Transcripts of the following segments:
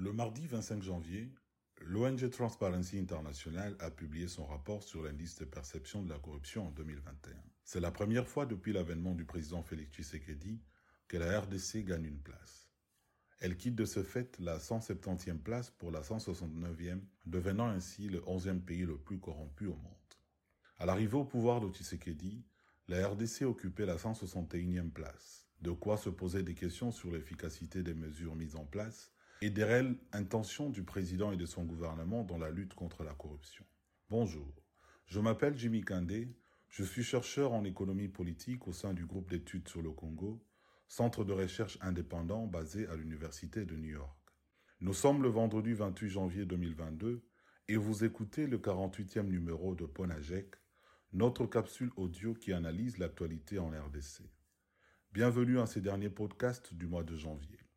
Le mardi 25 janvier, l'ONG Transparency International a publié son rapport sur l'indice de perception de la corruption en 2021. C'est la première fois depuis l'avènement du président Félix Tshisekedi que la RDC gagne une place. Elle quitte de ce fait la 170e place pour la 169e, devenant ainsi le 11e pays le plus corrompu au monde. À l'arrivée au pouvoir de Tshisekedi, la RDC occupait la 161e place, de quoi se poser des questions sur l'efficacité des mesures mises en place et des réelles intentions du président et de son gouvernement dans la lutte contre la corruption. Bonjour, je m'appelle Jimmy Kandé, je suis chercheur en économie politique au sein du groupe d'études sur le Congo, centre de recherche indépendant basé à l'Université de New York. Nous sommes le vendredi 28 janvier 2022 et vous écoutez le 48e numéro de Ponajek, notre capsule audio qui analyse l'actualité en RDC. Bienvenue à ces derniers podcasts du mois de janvier.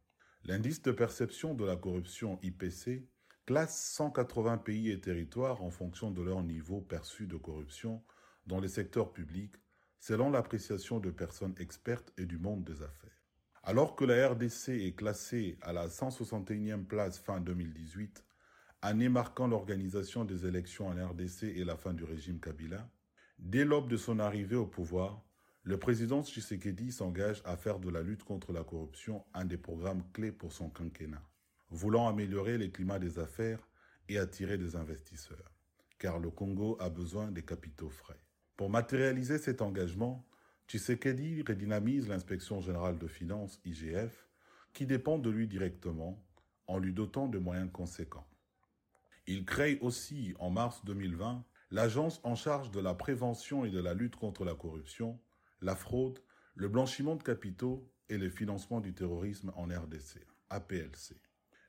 L'indice de perception de la corruption IPC classe 180 pays et territoires en fonction de leur niveau perçu de corruption dans les secteurs publics, selon l'appréciation de personnes expertes et du monde des affaires. Alors que la RDC est classée à la 161e place fin 2018, année marquant l'organisation des élections en RDC et la fin du régime Kabila, dès l'aube de son arrivée au pouvoir, le président Tshisekedi s'engage à faire de la lutte contre la corruption un des programmes clés pour son quinquennat, voulant améliorer les climats des affaires et attirer des investisseurs, car le Congo a besoin des capitaux frais. Pour matérialiser cet engagement, Tshisekedi redynamise l'inspection générale de finances, IGF, qui dépend de lui directement, en lui dotant de moyens conséquents. Il crée aussi, en mars 2020, l'agence en charge de la prévention et de la lutte contre la corruption, la fraude, le blanchiment de capitaux et le financement du terrorisme en RDC, APLC.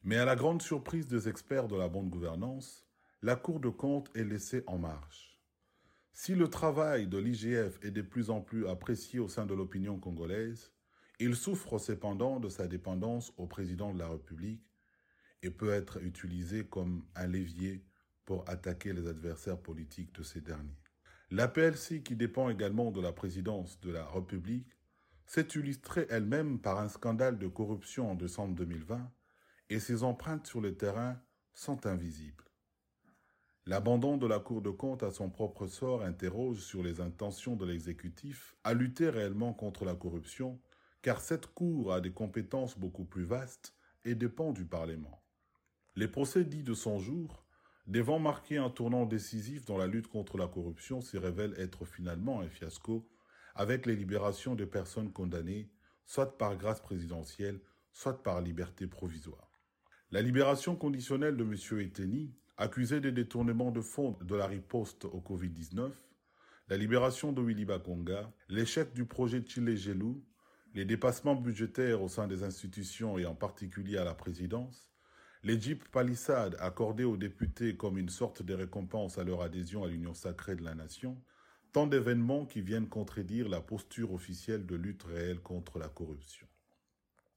Mais à la grande surprise des experts de la bonne gouvernance, la Cour de compte est laissée en marche. Si le travail de l'IGF est de plus en plus apprécié au sein de l'opinion congolaise, il souffre cependant de sa dépendance au président de la République et peut être utilisé comme un levier pour attaquer les adversaires politiques de ces derniers. La PLC, qui dépend également de la présidence de la République, s'est illustrée elle-même par un scandale de corruption en décembre 2020 et ses empreintes sur le terrain sont invisibles. L'abandon de la Cour de compte à son propre sort interroge sur les intentions de l'exécutif à lutter réellement contre la corruption, car cette Cour a des compétences beaucoup plus vastes et dépend du Parlement. Les procès dits de son jour devant marquer un tournant décisif dans la lutte contre la corruption, s'y révèle être finalement un fiasco, avec les libérations de personnes condamnées, soit par grâce présidentielle, soit par liberté provisoire. La libération conditionnelle de M. Eteni, accusé des détournements de fonds de la riposte au Covid-19, la libération de Willy Bakonga, l'échec du projet Chile-Gelou, les dépassements budgétaires au sein des institutions et en particulier à la présidence, les Jeep palissades accordés aux députés comme une sorte de récompense à leur adhésion à l'Union sacrée de la nation, tant d'événements qui viennent contredire la posture officielle de lutte réelle contre la corruption.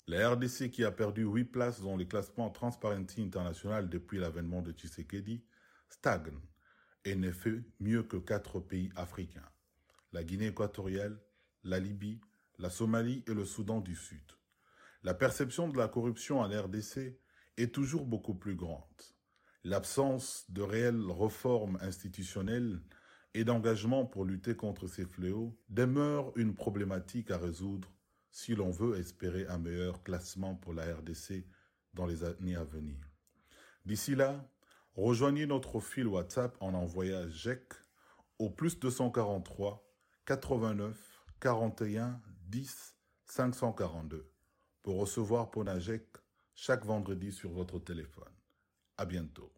La RDC qui a perdu huit places dans les classements Transparency International depuis l'avènement de Tshisekedi stagne et ne fait mieux que quatre pays africains. La Guinée équatoriale, la Libye, la Somalie et le Soudan du Sud. La perception de la corruption en RDC est toujours beaucoup plus grande. L'absence de réelles réformes institutionnelles et d'engagement pour lutter contre ces fléaux demeure une problématique à résoudre si l'on veut espérer un meilleur classement pour la RDC dans les années à venir. D'ici là, rejoignez notre fil WhatsApp en envoyant GEC au plus 243 89 41 10 542 pour recevoir Ponajek chaque vendredi sur votre téléphone. À bientôt.